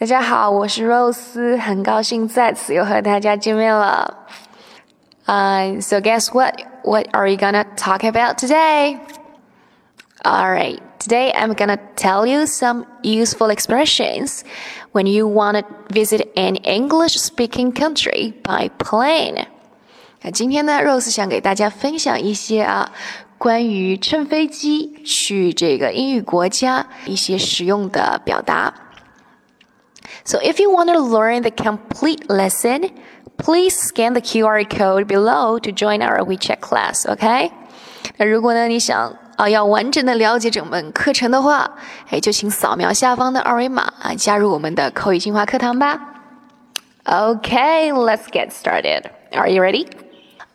大家好，我是 Rose，很高兴再次又和大家见面了。Uh, so guess what? What are we gonna talk about today? Alright, today I'm gonna tell you some useful expressions when you wanna visit an English-speaking country by plane. 那今天呢，Rose 想给大家分享一些啊，关于乘飞机去这个英语国家一些实用的表达。 so if you want to learn the complete lesson, please scan the QR code below to join our WeChat class, OK? 那如果呢你想啊要完整的了解整门课程的话，哎，就请扫描下方的二维码啊，加入我们的口语精华课堂吧。Okay, let's get started. Are you ready?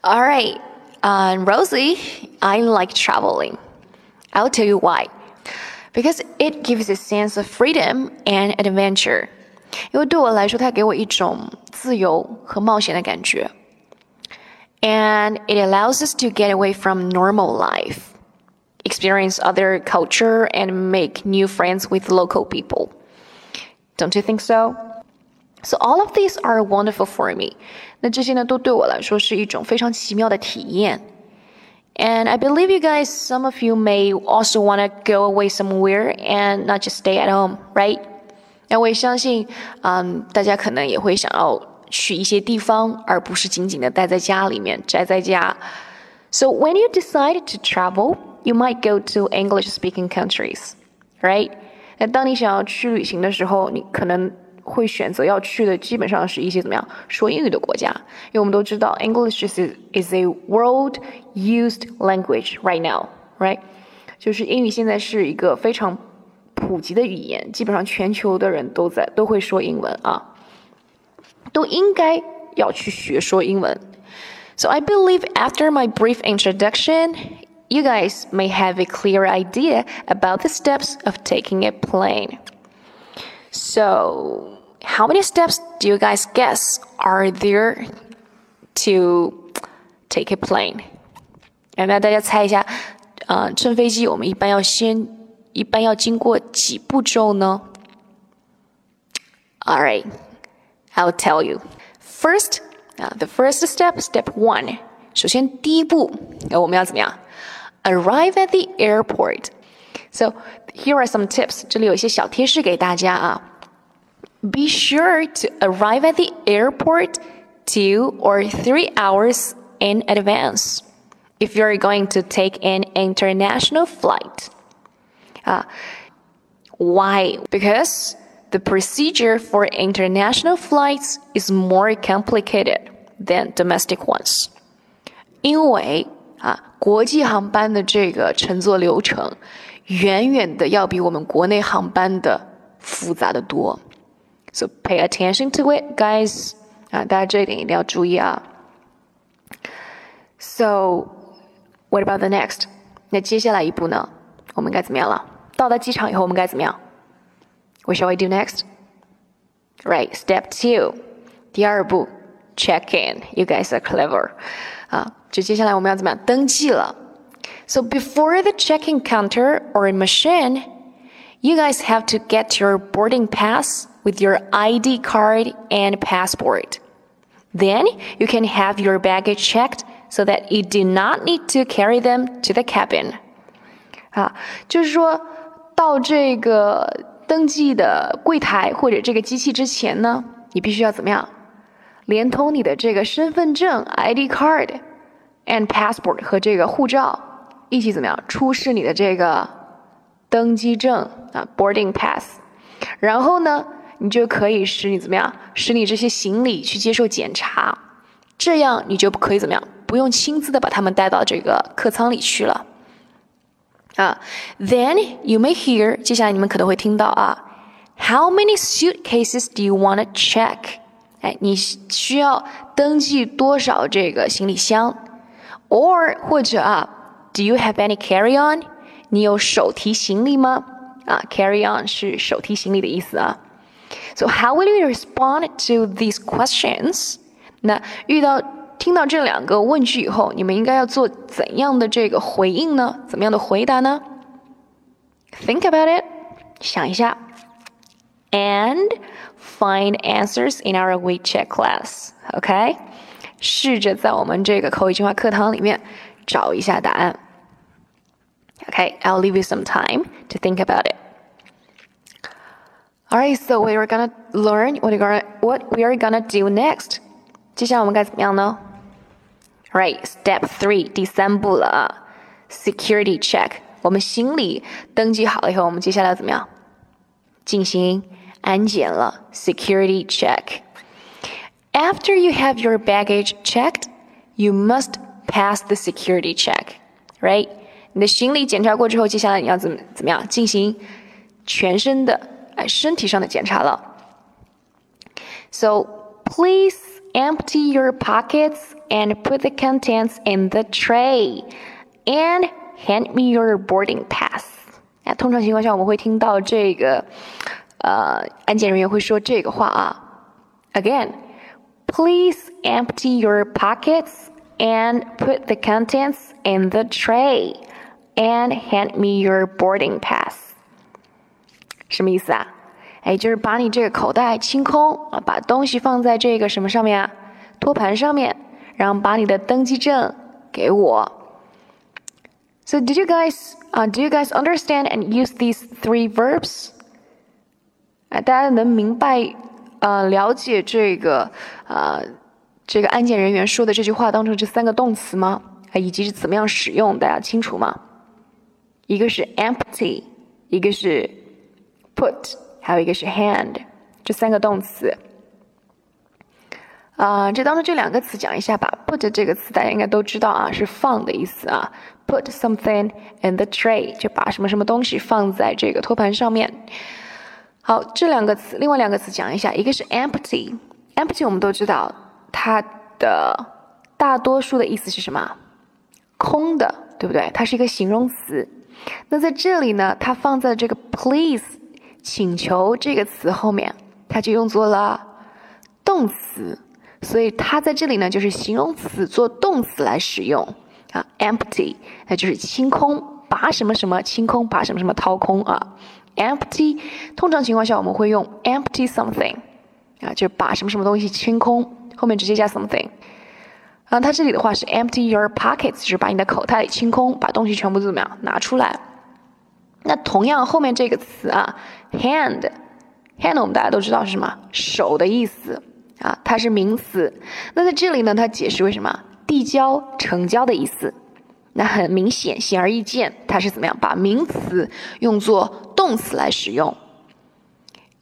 All right. Uh, Rosie, I like traveling. I'll tell you why. Because it gives a sense of freedom and adventure. 因为对我来说，它给我一种自由和冒险的感觉。And it allows us to get away from normal life, experience other culture, and make new friends with local people. Don't you think so? So all of these are wonderful for me. 那这些呢，都对我来说是一种非常奇妙的体验。And I believe you guys, some of you may also want to go away somewhere and not just stay at home, right? 那我也相信，嗯，大家可能也会想要去一些地方，而不是仅仅的待在家里面宅在家。So when you decide to travel, you might go to English-speaking countries, right? 那当你想要去旅行的时候，你可能会选择要去的基本上是一些怎么样说英语的国家，因为我们都知道 English is is a world used language right now, right? 就是英语现在是一个非常 普及的语言，基本上全球的人都在都会说英文啊，都应该要去学说英文。So I believe after my brief introduction, you guys may have a clear idea about the steps of taking a plane. So, how many steps do you guys guess are there to take a plane? 那大家猜一下，呃，乘飞机我们一般要先 一般要经过几步骤呢？All right, I'll tell you. First, uh, the first step, step one. 首先第一步，呃，我们要怎么样？Arrive at the airport. So here are some tips. 这里有一些小贴士给大家啊。Be sure to arrive at the airport two or three hours in advance if you're going to take an international flight. Uh, why? Because the procedure for international flights is more complicated than domestic ones. 因为啊，国际航班的这个乘坐流程远远的要比我们国内航班的复杂的多。So pay attention to it, guys. 啊，大家这一点一定要注意啊。So, what about the next? 那接下来一步呢？我们该怎么样了？ 到达机场以后，我们该怎么样？What shall we do next? Right, step two，第二步，check in. You guys are clever. 啊，就接下来我们要怎么样？登记了。So before the check-in counter or machine, you guys have to get your boarding pass with your ID card and passport. Then you can have your baggage checked so that you do not need to carry them to the cabin. 啊，就是说。 到这个登记的柜台或者这个机器之前呢，你必须要怎么样？连同你的这个身份证 ID card and passport 和这个护照一起怎么样？出示你的这个登机证啊 boarding pass，然后呢，你就可以使你怎么样？使你这些行李去接受检查，这样你就可以怎么样？不用亲自的把他们带到这个客舱里去了。啊，Then you may hear，接下来你们可能会听到啊，How many suitcases do you want to check？哎，你需要登记多少这个行李箱？Or 或者啊，Do you have any carry on？你有手提行李吗？啊，carry on 是手提行李的意思啊。So how will you respond to these questions？那遇到 听到这两个问句以后，你们应该要做怎样的这个回应呢？怎么样的回答呢？Think about it，想一下。And find answers in our WeChat class. OK，试着在我们这个口语精华课堂里面找一下答案。Okay, I'll leave you some time to think about it. All right, so we are gonna learn what we are gonna what we are gonna do next. 接下来我们该怎么样呢？Right, step three，第三步了啊，security check。我们行李登记好了以后，我们接下来怎么样？进行安检了，security check。After you have your baggage checked, you must pass the security check, right? 你的行李检查过之后，接下来你要怎么怎么样进行全身的哎身体上的检查了？So please empty your pockets and put the contents in the tray, and hand me your boarding pass. 啊，通常情况下我们会听到这个，呃，安检人员会说这个话啊。Again, please empty your pockets and put the contents in the tray, and hand me your boarding pass. 什么意思啊？ 哎，就是把你这个口袋清空啊，把东西放在这个什么上面啊？托盘上面，然后把你的登机证给我。So did you guys, uh, do you guys understand and use these three verbs? 大家能明白，呃，了解这个，呃，这个安检人员说的这句话当中这三个动词吗？啊，以及是怎么样使用，大家清楚吗？一个是 empty，一个是 put，还有一个是 hand，这三个动词。啊，这当中这两个词讲一下吧。Put 这个词大家应该都知道啊，是放的意思啊。Put something in the tray，就把什么什么东西放在这个托盘上面。好，这两个词，另外两个词讲一下，一个是 empty。empty 我们都知道，它的大多数的意思是什么？空的，对不对？它是一个形容词。那在这里呢，它放在这个 please 请求这个词后面，它就用作了动词。所以它在这里呢，就是形容词做动词来使用啊，empty，那就是清空，把什么什么清空，把什么什么掏空啊，empty。通常情况下我们会用 empty something，啊，就是把什么什么东西清空，后面直接加 something。啊，它这里的话是 empty your pockets，就是把你的口袋里清空，把东西全部怎么样拿出来。那同样后面这个词啊，hand，hand 我们大家都知道是什么，手的意思。啊，它是名词。那在这里呢，它解释为什么递交、成交的意思。那很明显，显而易见，它是怎么样把名词用作动词来使用？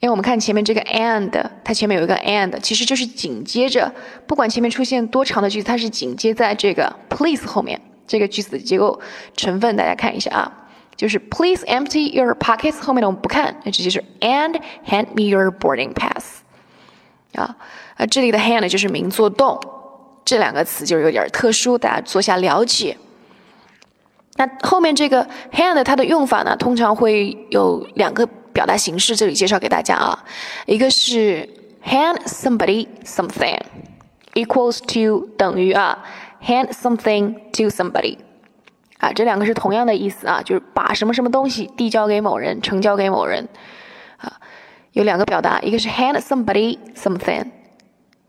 因为我们看前面这个 and，它前面有一个 and，其实就是紧接着，不管前面出现多长的句子，它是紧接在这个 please 后面。这个句子的结构成分，大家看一下啊，就是 please empty your pockets 后面的我们不看，那直接是 and hand me your boarding pass。啊，啊，这里的 hand 就是名作动，这两个词就有点特殊，大家做下了解。那后面这个 hand 它的用法呢，通常会有两个表达形式，这里介绍给大家啊。一个是 hand somebody something equals to 等于啊 hand something to somebody 啊，这两个是同样的意思啊，就是把什么什么东西递交给某人，呈交给某人啊。有两个表达，一个是 hand somebody something，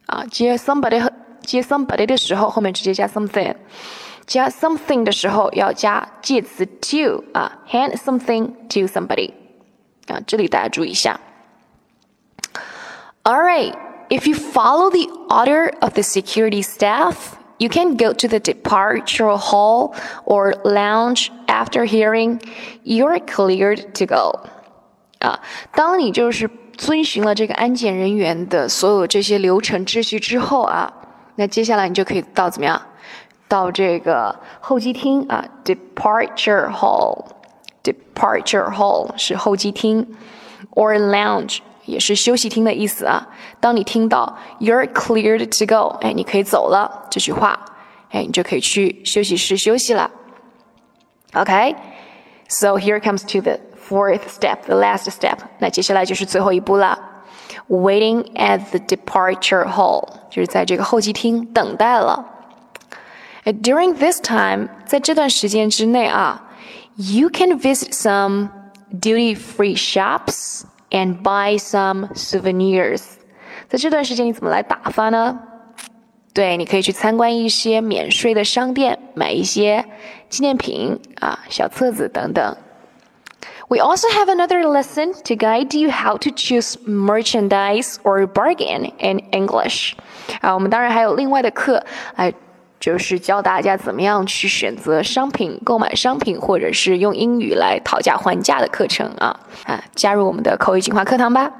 啊，接 somebody 和接 somebody 的时候，后面直接加 something；加 something 的时候要加介词 to，啊，hand something to somebody，啊，这里大家注意一下。All right, if you follow the order of the security staff, you can go to the departure hall or lounge after hearing you're cleared to go. 啊，当你就是遵循了这个安检人员的所有这些流程秩序之后啊，那接下来你就可以到怎么样？到这个候机厅啊，departure hall，departure hall 是候机厅，or lounge 也是休息厅的意思啊。当你听到 you're cleared to go，哎，你可以走了这句话，哎，你就可以去休息室休息了。OK，so here comes to the fourth step, the last step. 那接下来就是最后一步了，waiting at the departure hall，就是在这个候机厅等待了。During this time，在这段时间之内啊，you can visit some duty-free shops and buy some souvenirs。在这段时间你怎么来打发呢？对，你可以去参观一些免税的商店，买一些纪念品啊、小册子等等。We also have another lesson to guide you how to choose merchandise or bargain in English。啊，我们当然还有另外的课，哎， 就是教大家怎么样去选择商品、购买商品，或者是用英语来讨价还价的课程啊啊！加入我们的口语进化课堂吧。